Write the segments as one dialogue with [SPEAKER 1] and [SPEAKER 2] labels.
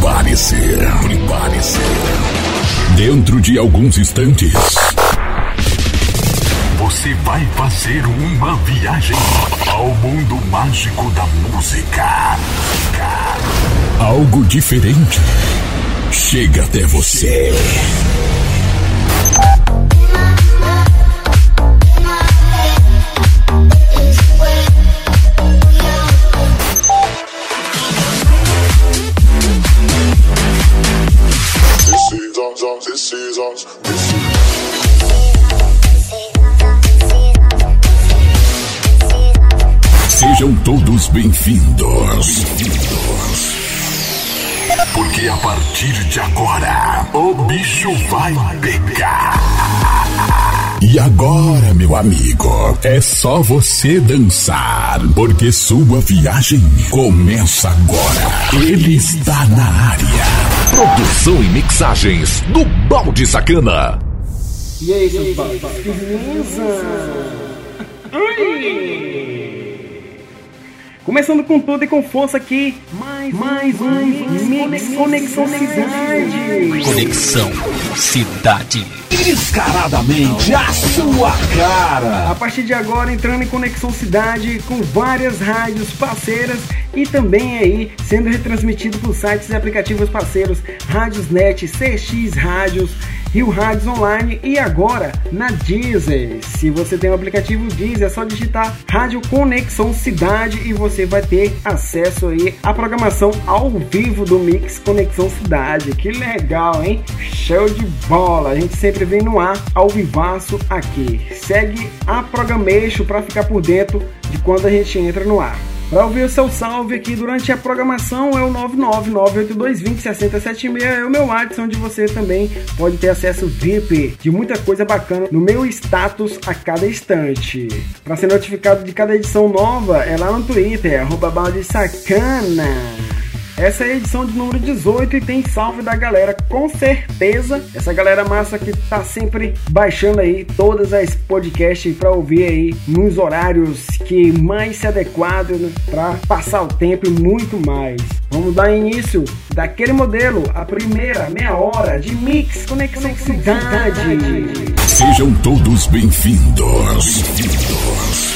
[SPEAKER 1] Prepare-se, prepare-se. Dentro de alguns instantes, você vai fazer uma viagem ao mundo mágico da música. Algo diferente chega até você. Sejam todos bem-vindos. Porque a partir de agora, o bicho vai pegar. E agora, meu amigo, é só você dançar, porque sua viagem começa agora. Ele está na área.
[SPEAKER 2] Produção e mixagens do Balde Sacana.
[SPEAKER 3] E aí, seus baldes? Beleza? Começando com tudo e com força aqui, mais, mais um Conexão Cidade.
[SPEAKER 2] Conexão Cidade.
[SPEAKER 4] Descaradamente a sua cara.
[SPEAKER 3] A partir de agora, entrando em Conexão Cidade com várias rádios parceiras e também aí sendo retransmitido por sites e aplicativos parceiros Rádios Net, CX Rádios, Rio Rádios Online e agora na Deezer. Se você tem o aplicativo Deezer, é só digitar Rádio Conexão Cidade e você vai ter acesso aí à programação ao vivo do Mix Conexão Cidade. Que legal, hein? Show de bola! A gente sempre vem no ar ao vivaço aqui. Segue a Programeixo para ficar por dentro de quando a gente entra no ar. Para ouvir o seu salve aqui durante a programação é o 99982206076, é o meu WhatsApp, onde você também pode ter acesso VIP de muita coisa bacana no meu status a cada instante. Para ser notificado de cada edição nova é lá no Twitter, arroba balde sacana. Essa é a edição de número 18 e tem salve da galera, com certeza. Essa galera massa que tá sempre baixando aí todas as podcasts para ouvir aí nos horários que mais se adequado né, para passar o tempo e muito mais. Vamos dar início daquele modelo, a primeira meia hora de Mix Conexão Cidade.
[SPEAKER 1] Sejam todos bem-vindos. Bem-vindos.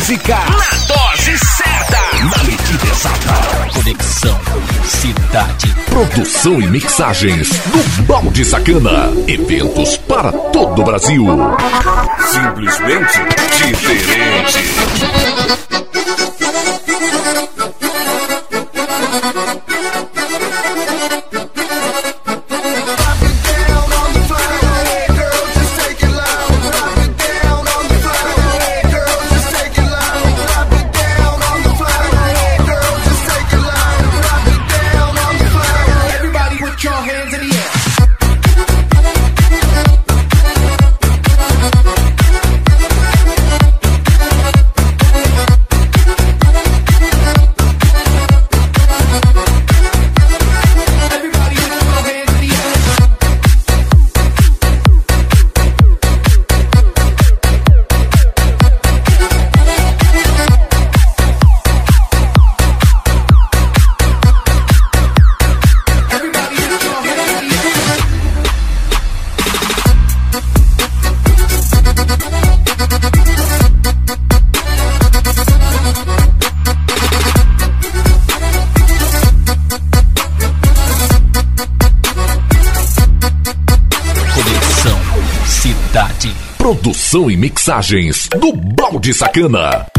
[SPEAKER 2] música na dose certa, na medida exata. Conexão Cidade. Produção e mixagens do Balde Sacana. Eventos para todo o Brasil.
[SPEAKER 1] Simplesmente diferente.
[SPEAKER 2] Produção e mixagens do Balde Sacana.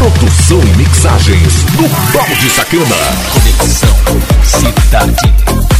[SPEAKER 2] Produção e mixagens do Balde Sacana. Conexão Cidade.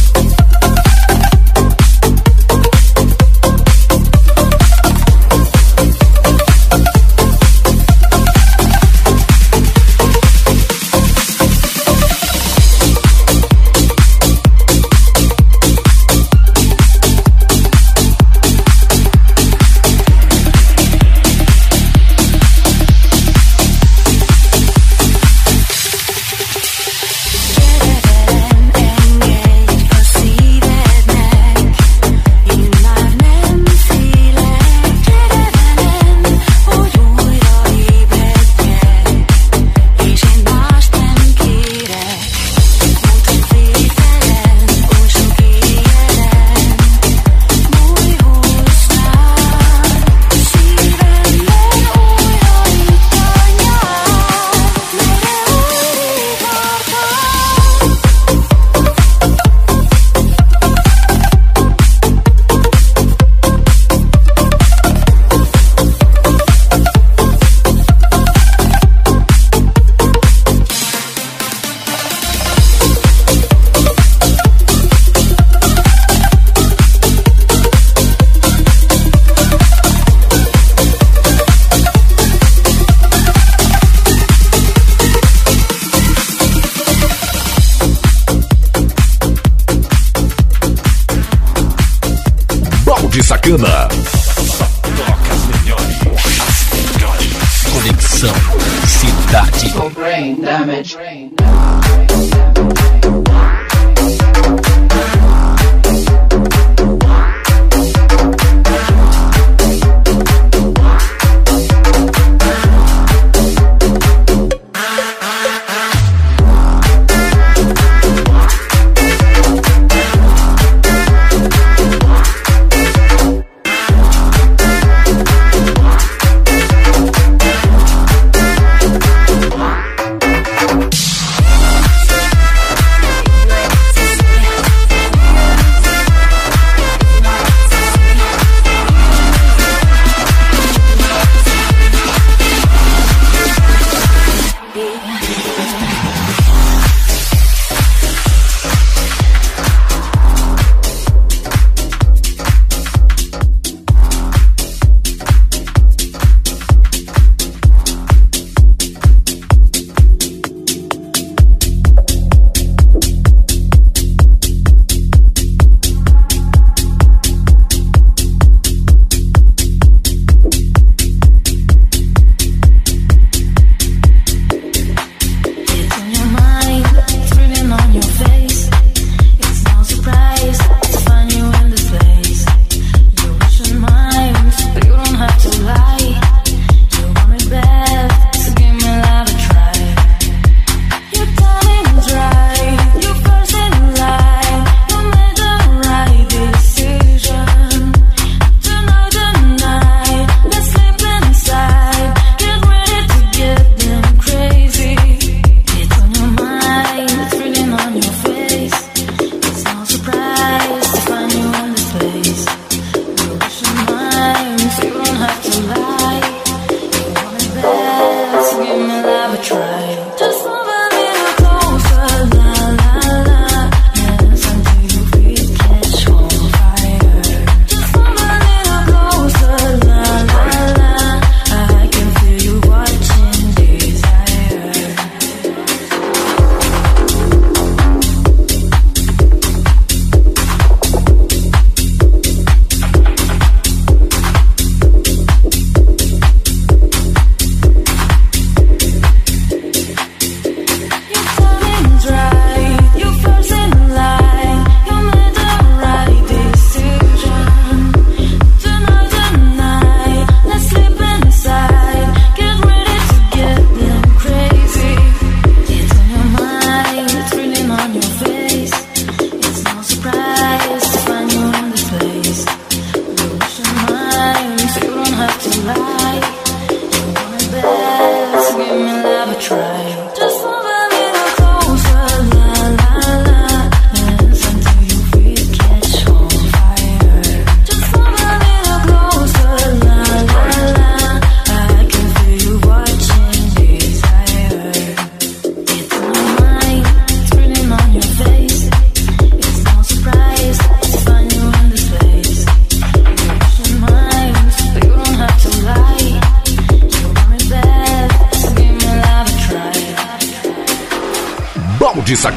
[SPEAKER 5] know.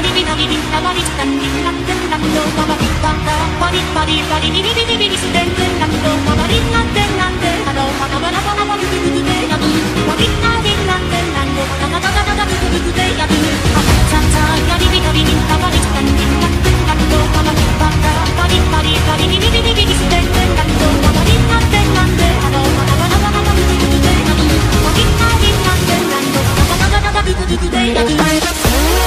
[SPEAKER 5] リビナビビビバリビタビリビラビテビラビドビバリビタビタビリビリビリビビビビビリビテビテビラビドビバリビタビテビなビてビロビハビバビバビバリブビブビやビバリビタビンビんビなビでビタビタビブビブビやビあビゃビゃビリビナビビビバリビタビリビラビテビラビドビバリビタビタビリビリビリビビビビリビテビテビラビドビバリビタビテビなビでビロビハビバビバビバリブビブビやビバリビタビンビんビなビでビタビタビブビブビやビ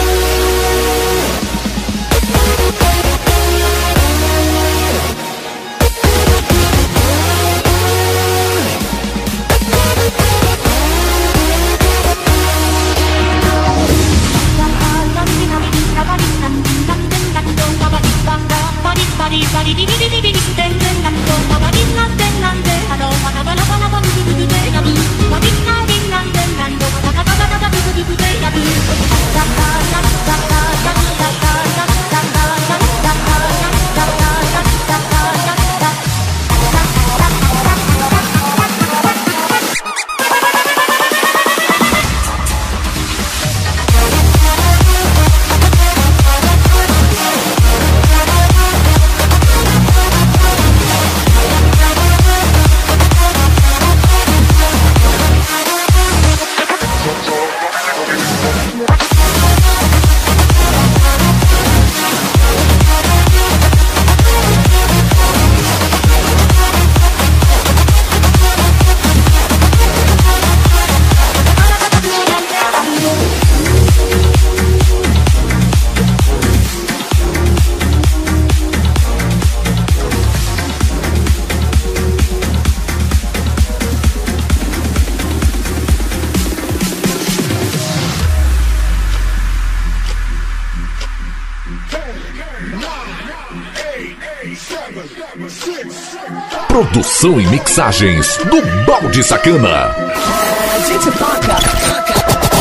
[SPEAKER 5] Produção e mixagens do Balde Sacana. A gente toca, toca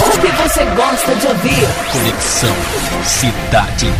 [SPEAKER 5] o que você gosta de ouvir. Conexão Cidade.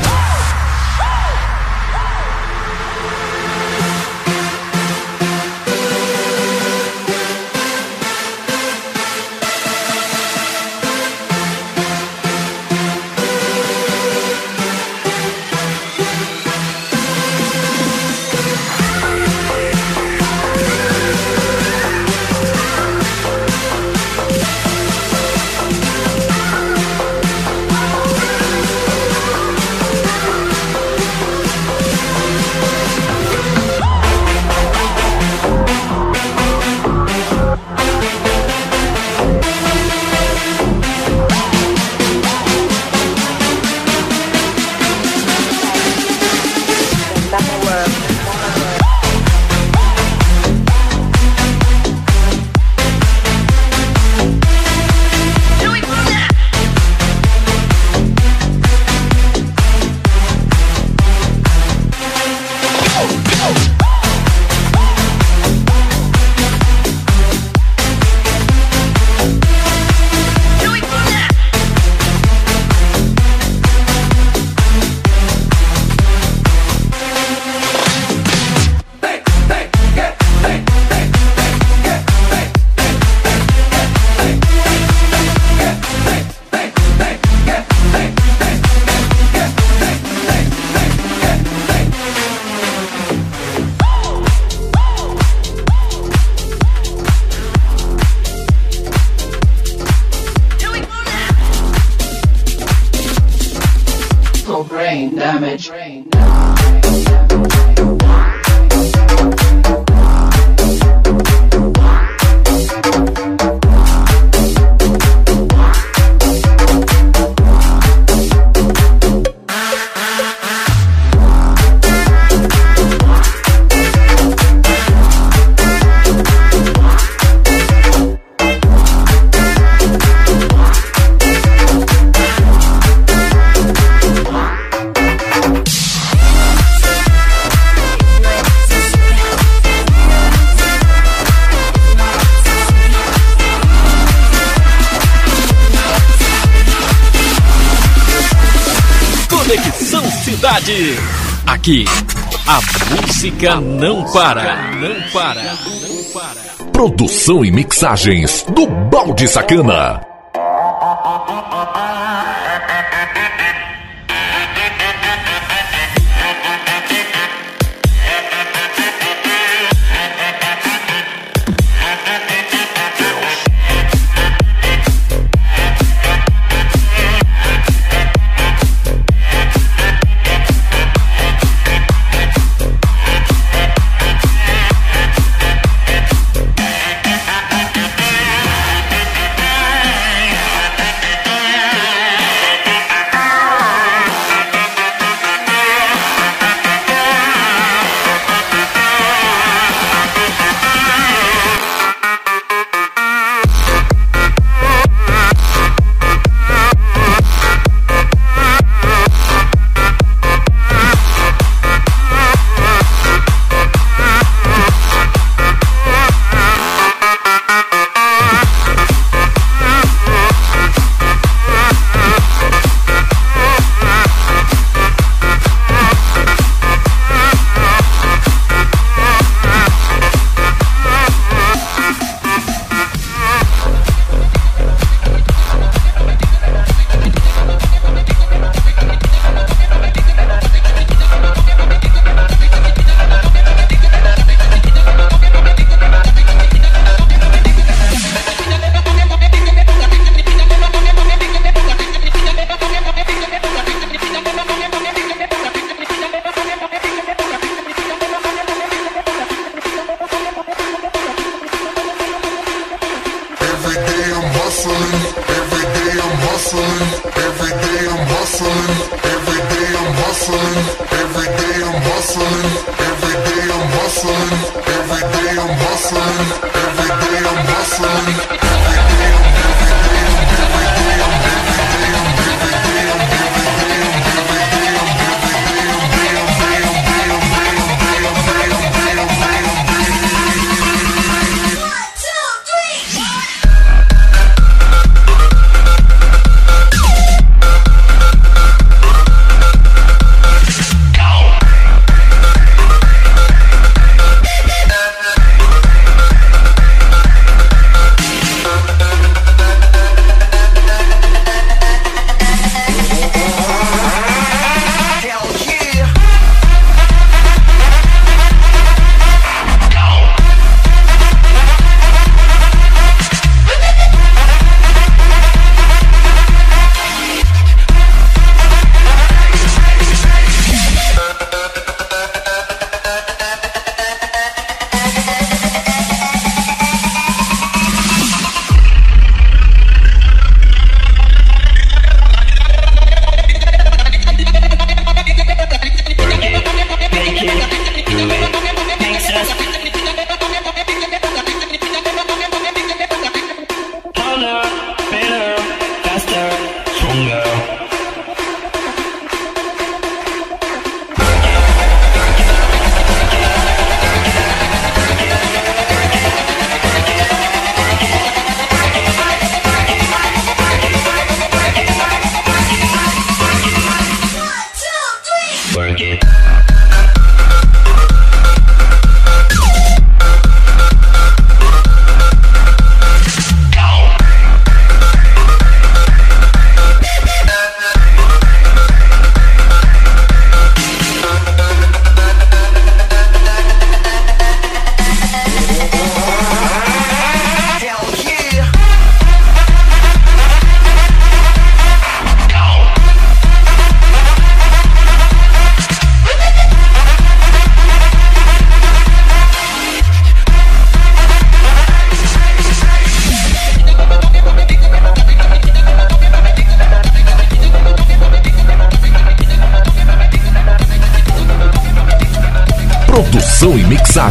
[SPEAKER 5] música não para, não para, não para. Produção e mixagens do Balde Sacana.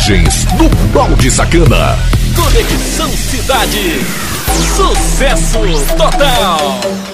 [SPEAKER 2] Mixagens no Balde Sacana.
[SPEAKER 5] Conexão Cidade. Sucesso total.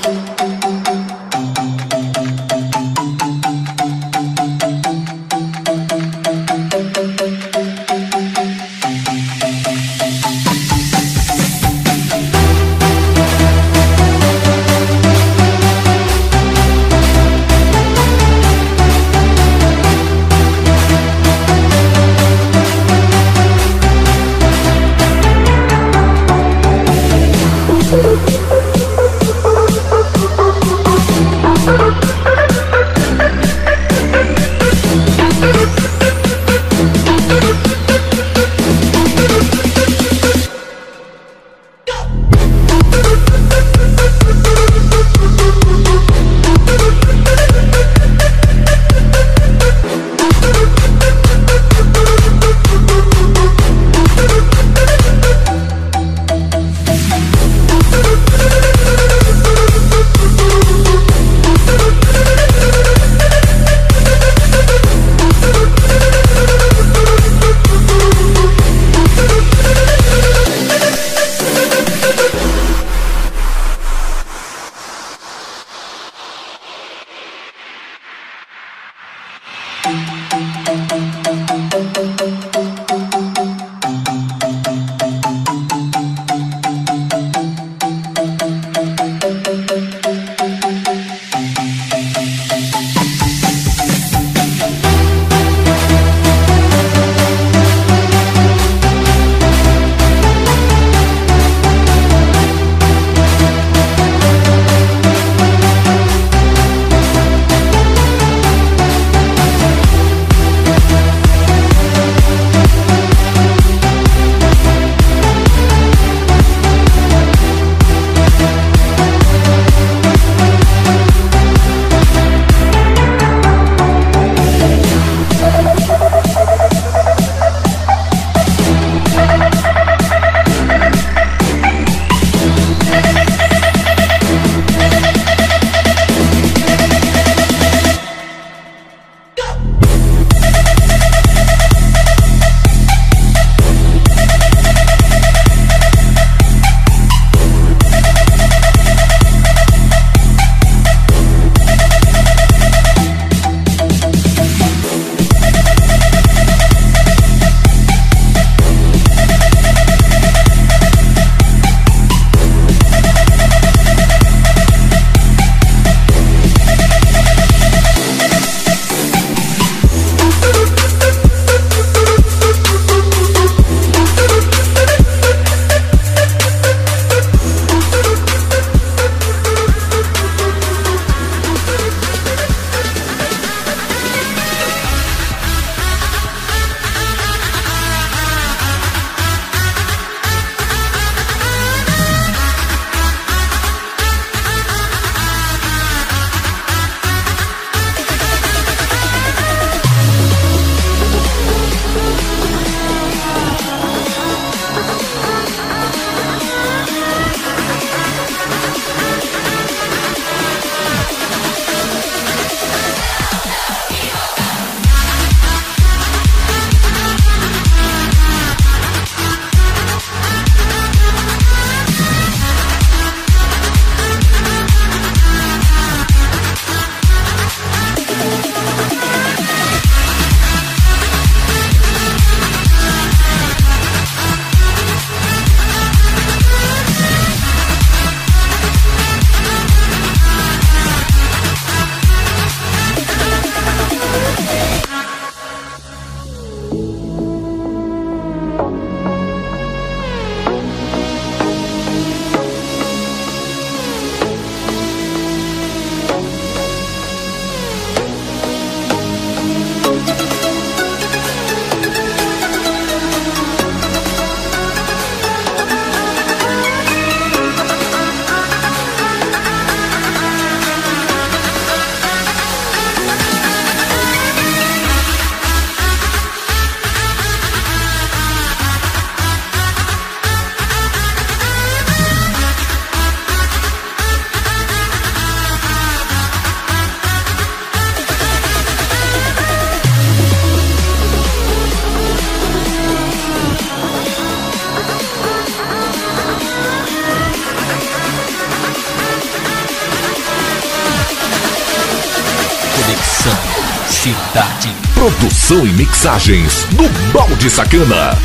[SPEAKER 2] Cidade. Produção e mixagens do Balde Sacana.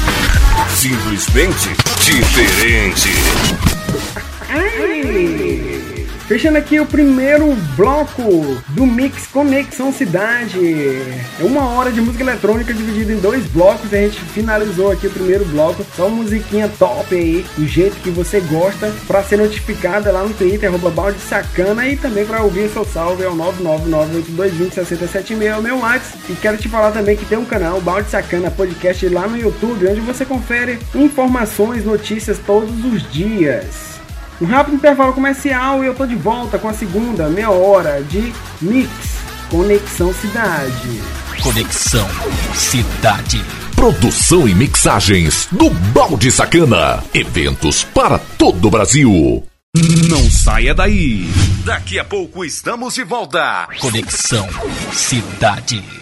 [SPEAKER 2] Simplesmente diferente.
[SPEAKER 3] Fechando aqui o primeiro bloco do Mix Conexão Cidade. É uma hora de música eletrônica dividida em dois blocos. A gente finalizou aqui o primeiro bloco. Só musiquinha top aí, do jeito que você gosta, para ser notificada lá no Twitter, balde sacana. E também para ouvir seu salve é o 99982206076, é meu WhatsApp. E quero te falar também que tem um canal, Balde Sacana Podcast, lá no YouTube, onde você confere informações, notícias todos os dias. Um rápido intervalo comercial e eu tô de volta com a segunda meia hora de Mix Conexão Cidade.
[SPEAKER 2] Conexão Cidade. Produção e mixagens do Balde Sacana. Eventos para todo o Brasil. Não saia daí. Daqui a pouco estamos de volta. Conexão Cidade.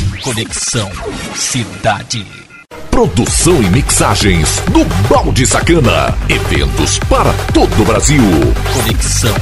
[SPEAKER 2] Conexão Cidade. Produção e mixagens do Balde Sacana. Eventos para todo o Brasil. Conexão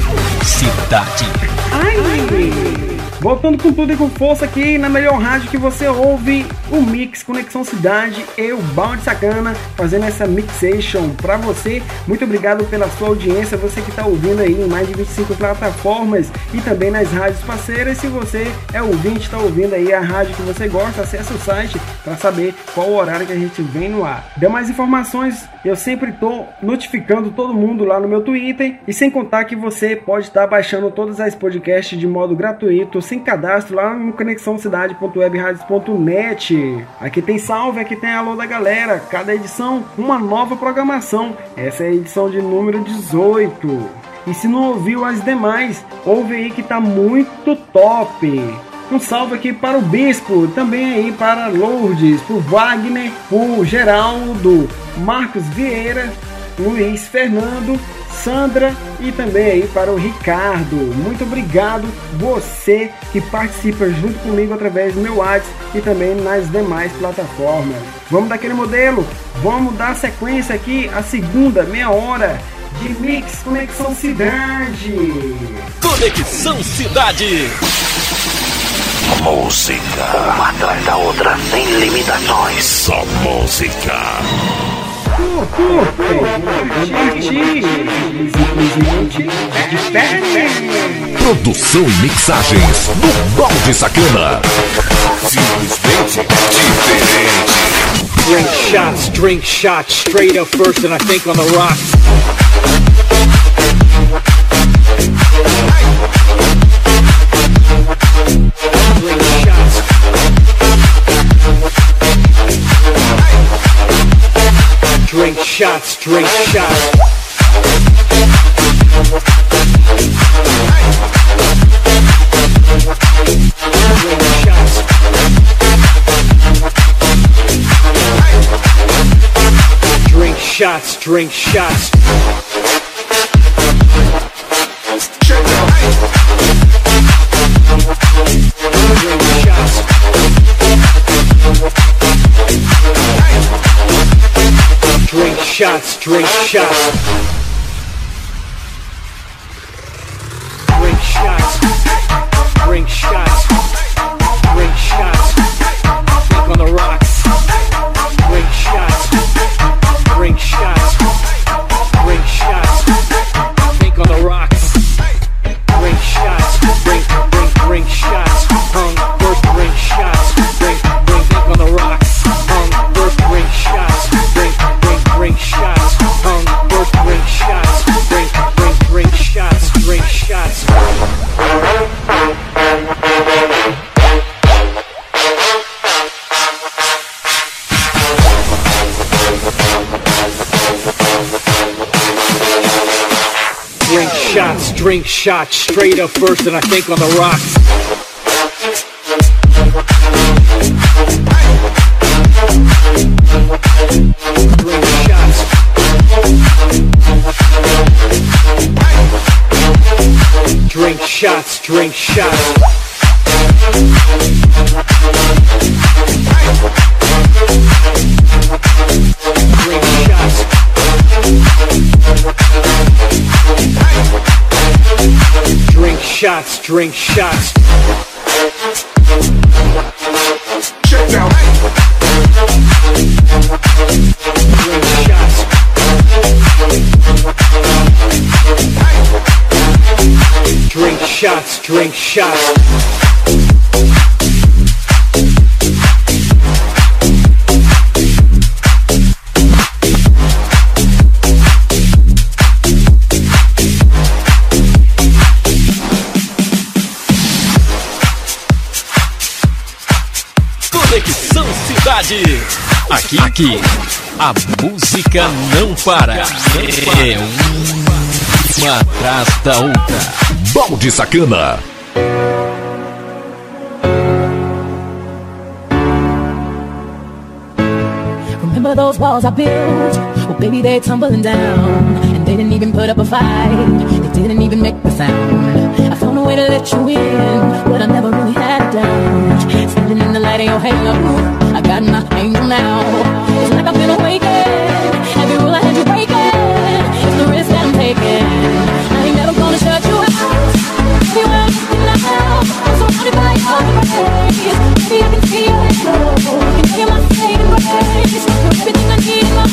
[SPEAKER 2] Cidade.
[SPEAKER 3] Ai! Voltando com tudo e com força aqui na melhor rádio que você ouve, o Mix Conexão Cidade, eu, Balde Sacana, fazendo essa mixation pra você. Muito obrigado pela sua audiência, você que tá ouvindo aí em mais de 25 plataformas e também nas rádios parceiras. Se você é ouvinte, tá ouvindo aí a rádio que você gosta, acesse o site para saber qual o horário que a gente vem no ar. Dê mais informações, eu sempre tô notificando todo mundo lá no meu Twitter e sem contar que você pode estar baixando todas as podcasts de modo gratuito sem cadastro lá no conexãocidade.webradios.net. Aqui tem salve, aqui tem alô da galera. Cada edição, uma nova programação. Essa é a edição de número 18. E se não ouviu as demais, ouve aí que tá muito top. Um salve aqui para o Bispo, também aí para Lourdes, por Wagner, por Geraldo, Marcos Vieira, Luiz Fernando, Sandra e também aí para o Ricardo. Muito obrigado você que participa junto comigo através do meu WhatsApp e também nas demais plataformas. Vamos daquele modelo? Vamos dar sequência aqui a segunda meia hora de Mix Conexão Cidade.
[SPEAKER 6] Conexão Cidade.
[SPEAKER 7] Música, uma atrás da outra, sem limitações.
[SPEAKER 2] Só música. Produção e mixagens do Balde Sacana. Simplesmente diferente.
[SPEAKER 8] Drink shots, drink shots, straight up first, and I think on the rocks. Drink shots, drink shots. Drink shots. Shots, drink shots. Drink shots, straight up first, and I think on the rocks. Drink shots. Drink shots. Shots, drink shots.
[SPEAKER 5] Check.
[SPEAKER 8] Drink shots. Drink shots, drink shots.
[SPEAKER 6] Aqui, a música não para. É uma atrás da outra.
[SPEAKER 2] Balde Sacana.
[SPEAKER 9] Remember those walls I built? Well, baby, they're tumbling down. And they didn't even put up a fight. They didn't even make a sound. I found a way to let you in, but I never really had it down. Standing in the light of your halo, Now. It's like I've been awakened. Every rule I had you breaking. It's the risk that I'm taking. I ain't never gonna shut you out. Now, I'm surrounded by your I can see your halo. My saving grace. You're everything I need in my.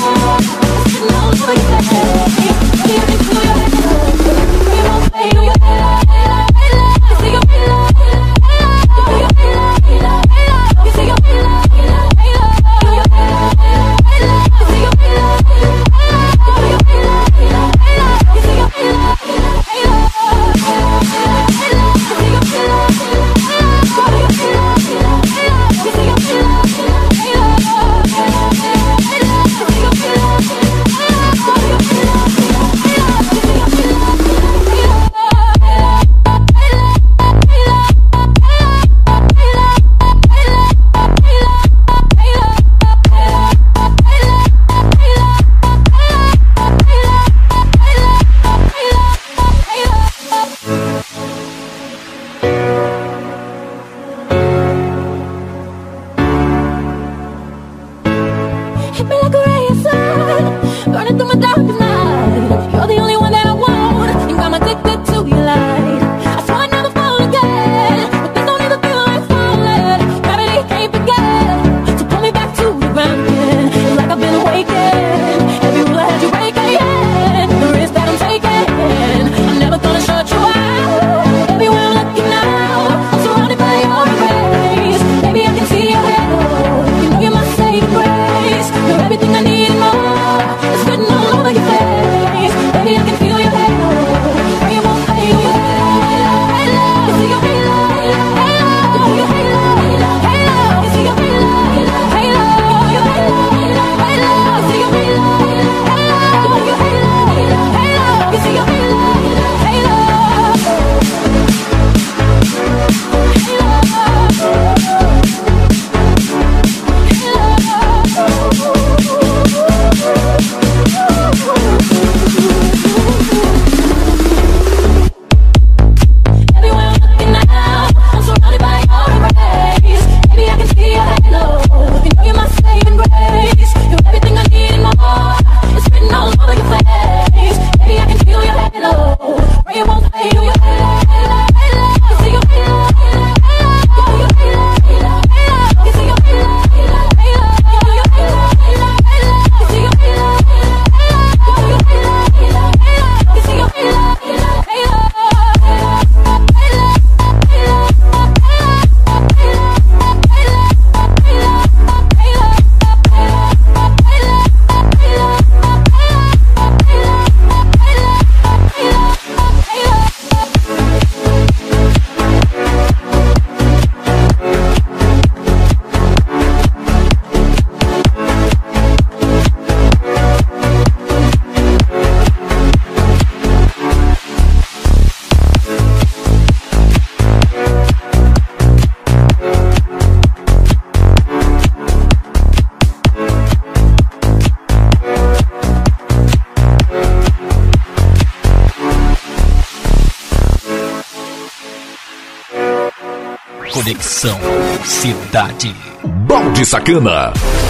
[SPEAKER 10] Cidade.
[SPEAKER 11] Balde Sacana.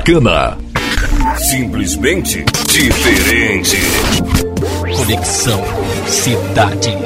[SPEAKER 11] Sacana.
[SPEAKER 10] Simplesmente diferente. Conexão Cidade.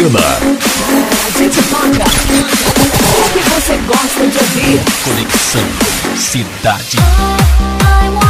[SPEAKER 2] Pena. A
[SPEAKER 9] gente toca o que você gosta de ouvir.
[SPEAKER 6] Conexão Cidade.
[SPEAKER 12] Oh,
[SPEAKER 2] I,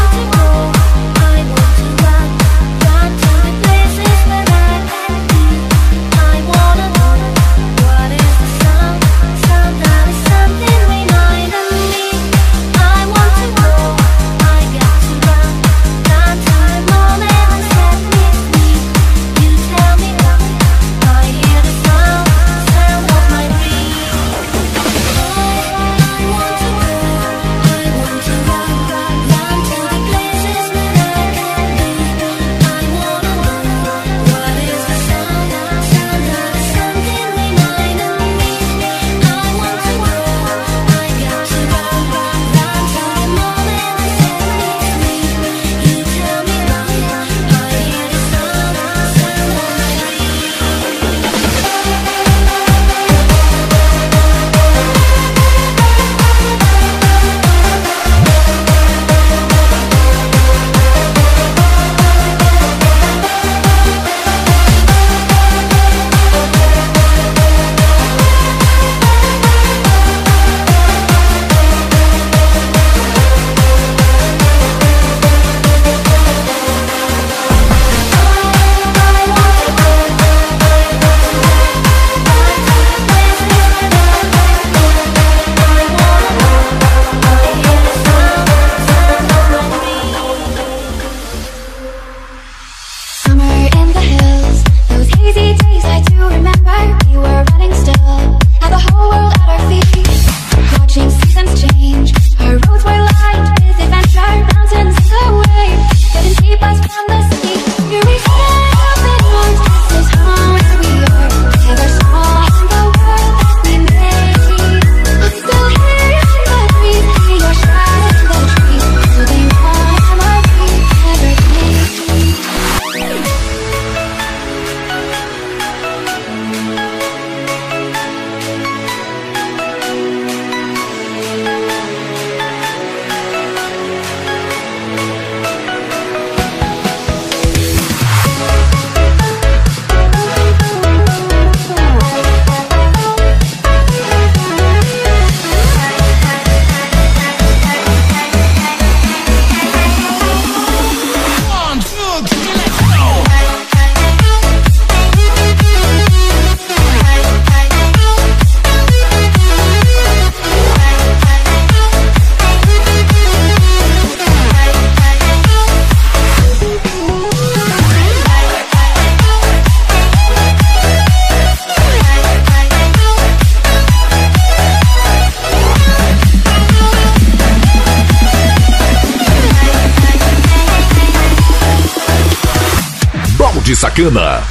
[SPEAKER 2] sacana.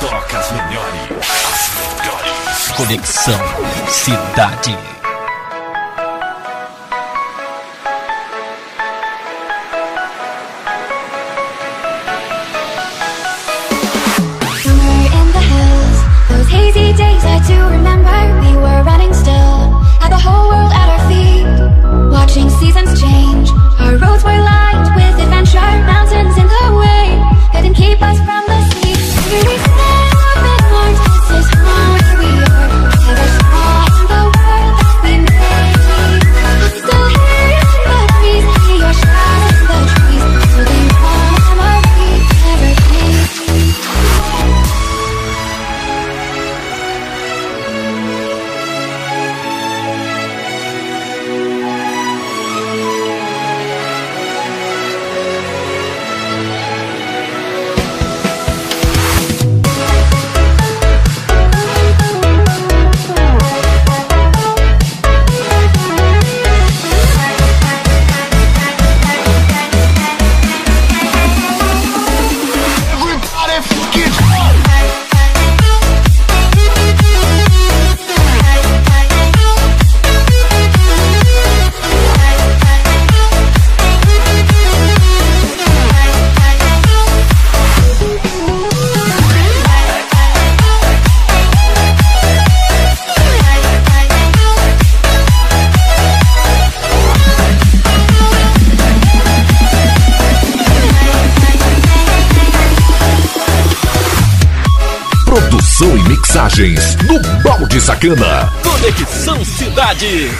[SPEAKER 6] Toca. As melhores. Conexão Cidade.
[SPEAKER 2] Sacana.
[SPEAKER 6] Conexão Cidade.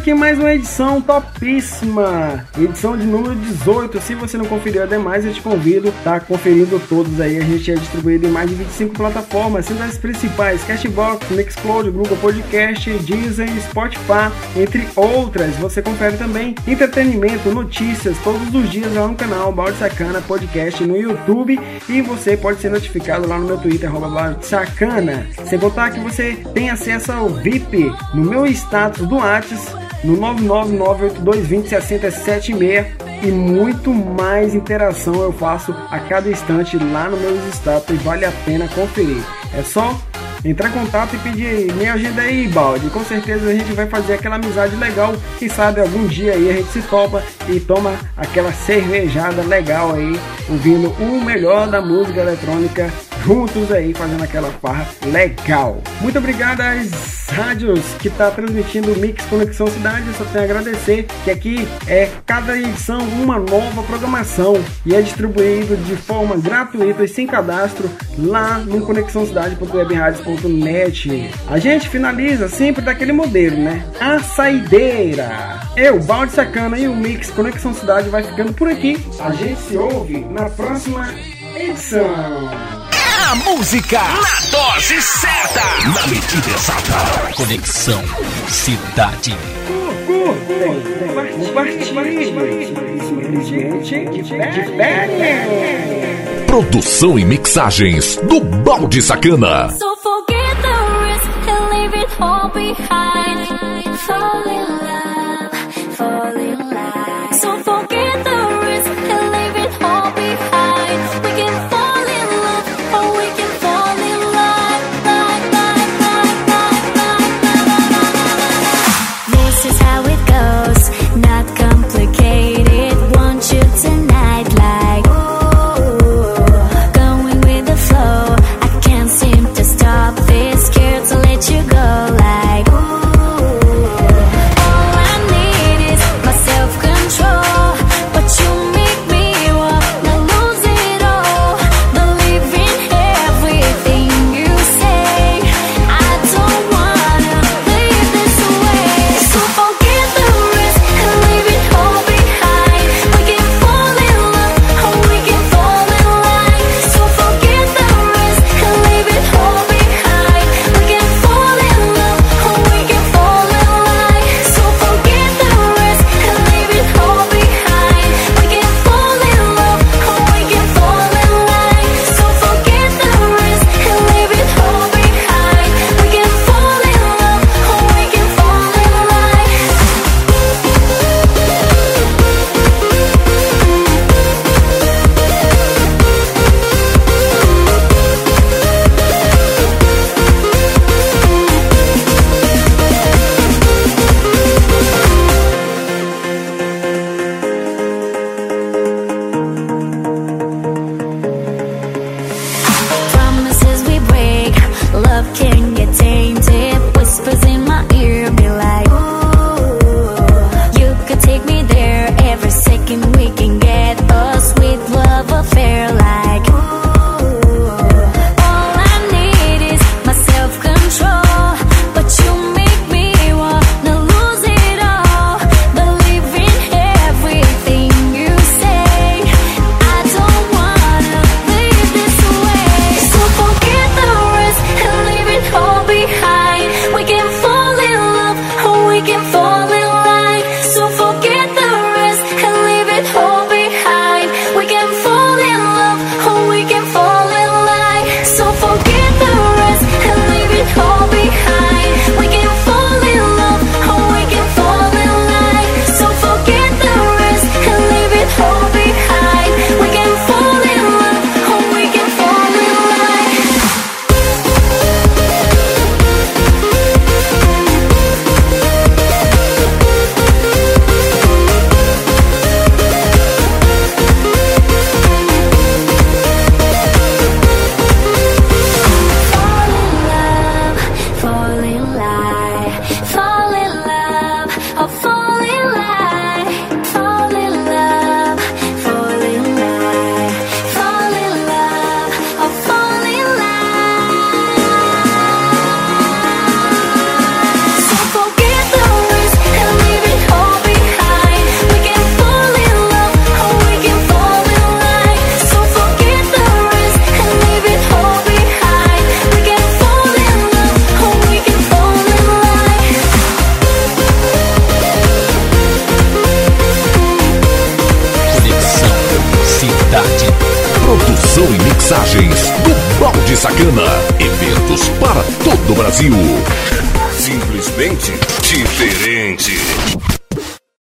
[SPEAKER 3] Aqui mais uma edição topíssima, edição de número 18. Se você não conferiu ademais, eu te convido a tá conferindo todos aí. A gente é distribuído em mais de 25 plataformas, sendo as principais: Cashbox, Mixcloud, Google Podcast, Deezer, Spotify, entre outras. Você confere também entretenimento, notícias todos os dias lá no canal Balde Sacana Podcast no YouTube e você pode ser notificado lá no meu Twitter Balde Sacana. Sem contar que você tem acesso ao VIP no meu status do Whats no 99982206076 e muito mais interação eu faço a cada instante lá no meu status e vale a pena conferir. É só entrar em contato e pedir me agenda aí, balde. Com certeza a gente vai fazer aquela amizade legal. Quem sabe algum dia aí a gente se topa e toma aquela cervejada legal aí, ouvindo o melhor da música eletrônica juntos aí, fazendo aquela farra legal. Muito obrigado às rádios que está transmitindo o Mix Conexão Cidade. Só tenho a agradecer que aqui é cada edição uma nova programação e é distribuído de forma gratuita e sem cadastro lá no conexãocidade.webradios.net. A gente finaliza sempre daquele modelo, né? A saideira. Eu, Balde Sacana e o Mix Conexão Cidade vai ficando por aqui. A gente se ouve na próxima edição.
[SPEAKER 6] A música na dose certa. Na medida exata. Conexão Cidade.
[SPEAKER 2] Produção e mixagens do balde sacana.
[SPEAKER 12] So forget the risk and leave it all behind.